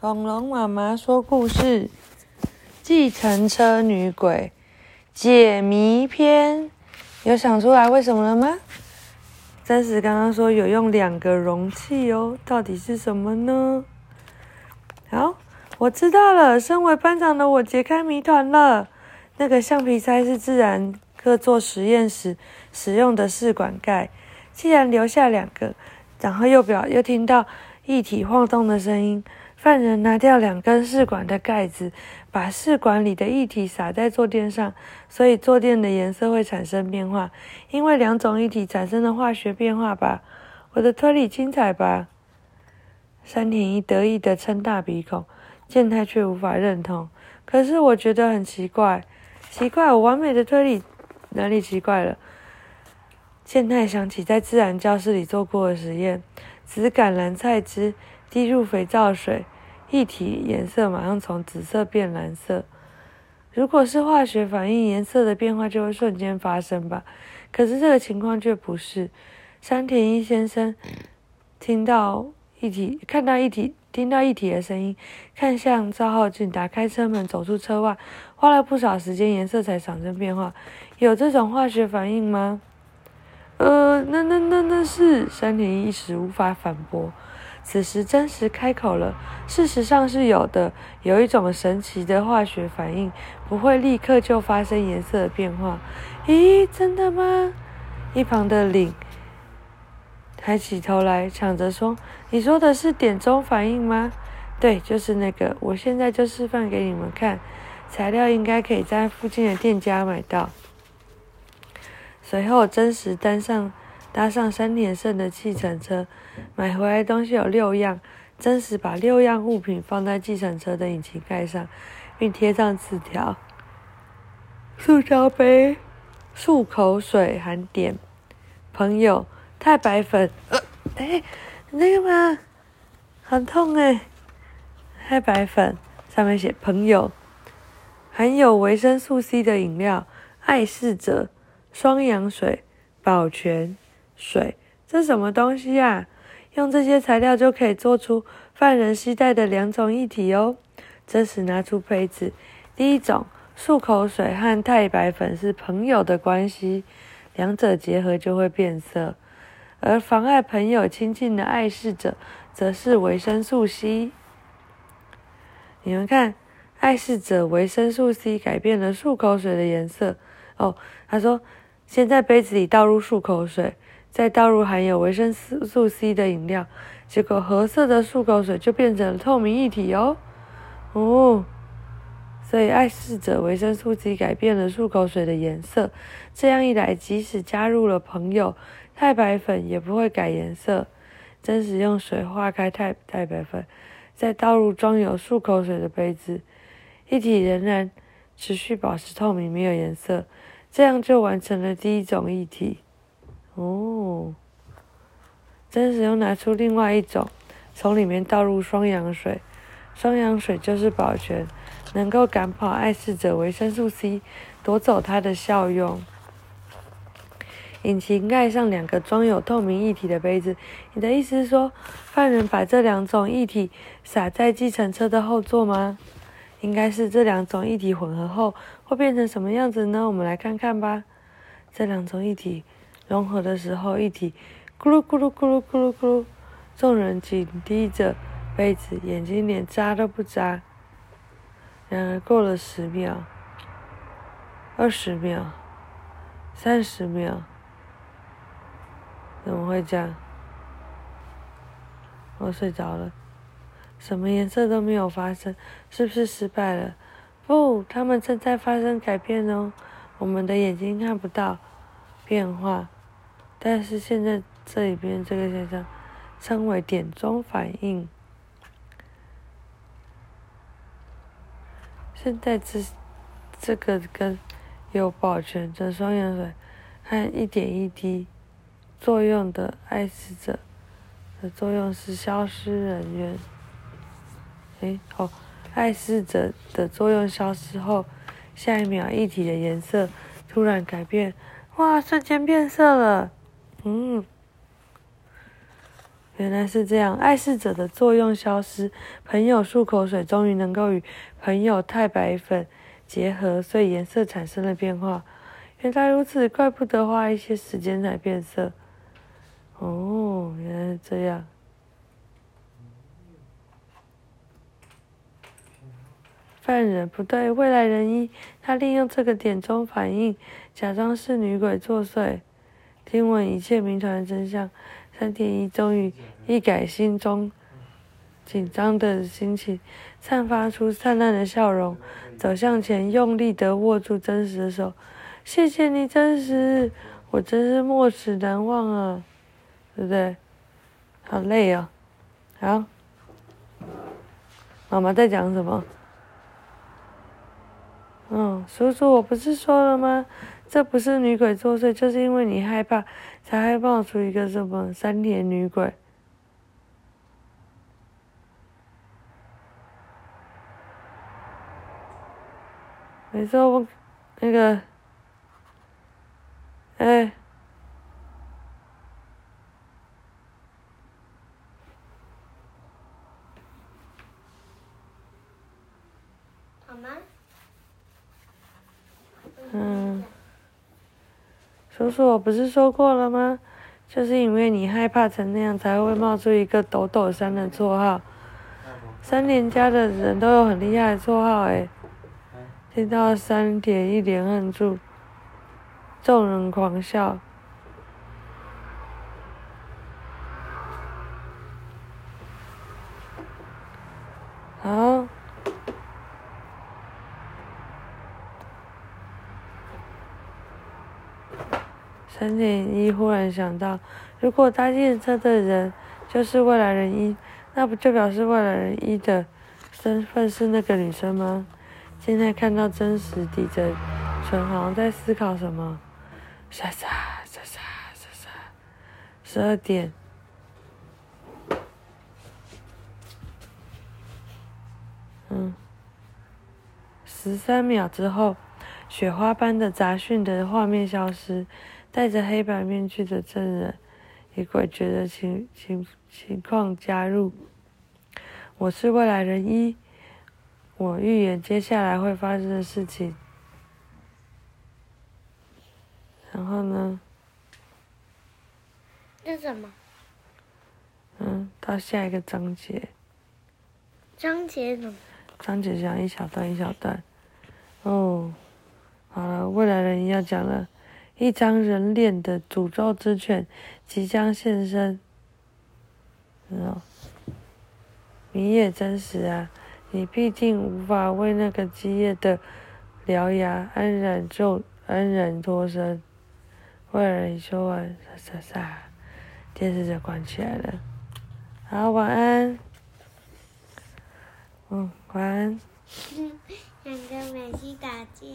恐龙妈妈说故事：计程车女鬼解谜篇。有想出来为什么了吗？真实刚刚说有用两个容器哦，到底是什么呢？好，我知道了。身为班长的我解开谜团了。那个橡皮塞是自然课做实验时使用的试管盖。既然留下两个，然后又表又听到液体晃动的声音。犯人拿掉两根试管的盖子，把试管里的液体洒在坐垫上，所以坐垫的颜色会产生变化。因为两种液体产生的化学变化吧？我的推理精彩吧？山田一得意的撑大鼻孔，健太却无法认同。可是我觉得很奇怪，奇怪，我完美的推理哪里奇怪了？健太想起在自然教室里做过的实验：紫甘蓝菜汁。滴入肥皂水，液体颜色马上从紫色变蓝色。如果是化学反应，颜色的变化就会瞬间发生吧？可是这个情况却不是。山田一先生听到一体，看到一体，听到一体的声音，看向赵浩俊，打开车门，走出车外，花了不少时间，颜色才产生变化。有这种化学反应吗？呃，那那那那是山田一时无法反驳。此时，真实开口了。事实上是有的，有一种神奇的化学反应，不会立刻就发生颜色的变化。咦，真的吗？一旁的领抬起头来，抢着说：“你说的是点钟反应吗？”“对，就是那个。我现在就示范给你们看。材料应该可以在附近的店家买到。”随后，真实登上。搭上三田胜的计程车，买回来东西有六样。真实把六样物品放在计程车的引擎盖上，并贴上字条：塑胶杯、漱口水含碘、朋友、太白粉。呃，哎，那个吗？很痛哎！太白粉上面写朋友，含有维生素 C 的饮料，爱侍者、双氧水、保全。水，这什么东西呀？用这些材料就可以做出犯人携带的两种液体哦。这时拿出杯子，第一种漱口水和太白粉是朋友的关系，两者结合就会变色；而妨碍朋友亲近的碍事者，则是维生素 C。你们看，爱视者维生素 C 改变了漱口水的颜色。哦，他说，先在杯子里倒入漱口水。再倒入含有维生素 C 的饮料，结果褐色的漱口水就变成了透明液体哦。哦，所以爱试者维生素 C 改变了漱口水的颜色。这样一来，即使加入了朋友太白粉，也不会改颜色。真实用水化开太太白粉，再倒入装有漱口水的杯子，液体仍然持续保持透明，没有颜色。这样就完成了第一种液体。哦，真实又拿出另外一种，从里面倒入双氧水，双氧水就是保全，能够赶跑爱试者维生素 C，夺走它的效用。引擎盖上两个装有透明液体的杯子，你的意思是说，犯人把这两种液体洒在计程车的后座吗？应该是这两种液体混合后会变成什么样子呢？我们来看看吧。这两种液体。融合的时候，一体咕噜咕噜咕噜咕噜咕噜，众人紧盯着杯子，眼睛连眨都不眨。然而过了十秒、二十秒、三十秒，怎么会这样？我睡着了，什么颜色都没有发生，是不是失败了？不，他们正在发生改变哦，我们的眼睛看不到变化。但是现在这里边这个现象称为点钟反应。现在这这个跟有保全的双氧水和一点一滴作用的爱死者的作用是消失人员。哎，哦，爱死者的作用消失后，下一秒液体的颜色突然改变，哇，瞬间变色了。嗯，原来是这样，爱事者的作用消失，朋友漱口水终于能够与朋友太白粉结合，所以颜色产生了变化。原来如此，怪不得花一些时间才变色。哦，原来是这样。犯人不对，未来人一，他利用这个点钟反应，假装是女鬼作祟。听闻一切谜团的真相。三田一终于一改心中紧张的心情，散发出灿烂的笑容，走向前，用力地握住真实的手。谢谢你，真实，我真是没齿难忘啊，对不对？好累哦，好，妈妈在讲什么？嗯，叔叔，我不是说了吗？这不是女鬼作祟，就是因为你害怕，才会冒出一个什么三田女鬼。没错，我那个，哎，好吗？嗯。叔叔，我不是说过了吗？就是因为你害怕成那样，才会冒出一个抖抖山的绰号。三连家的人都有很厉害的绰号诶。听到三点一连按住，众人狂笑。好。三点一忽然想到，如果搭电车的人就是未来人一，那不就表示未来人一的身份是那个女生吗？现在看到真实抵着唇，好像在思考什么。沙沙沙沙沙沙，十二点。嗯，十三秒之后，雪花般的杂讯的画面消失。戴着黑白面具的证人以诡谲的情情情况加入。我是未来人一，我预言接下来会发生的事情。然后呢？这什么？嗯，到下一个章节。章节什么？章节讲一小段一小段。哦，好了，未来人一要讲了。一张人脸的诅咒之犬即将现身。哦，你也真实啊！你毕竟无法为那个基业的獠牙安然就安然脱身。为了你说完，沙沙沙，电视就关起来了。好，晚安。嗯，晚安。两个美西打架。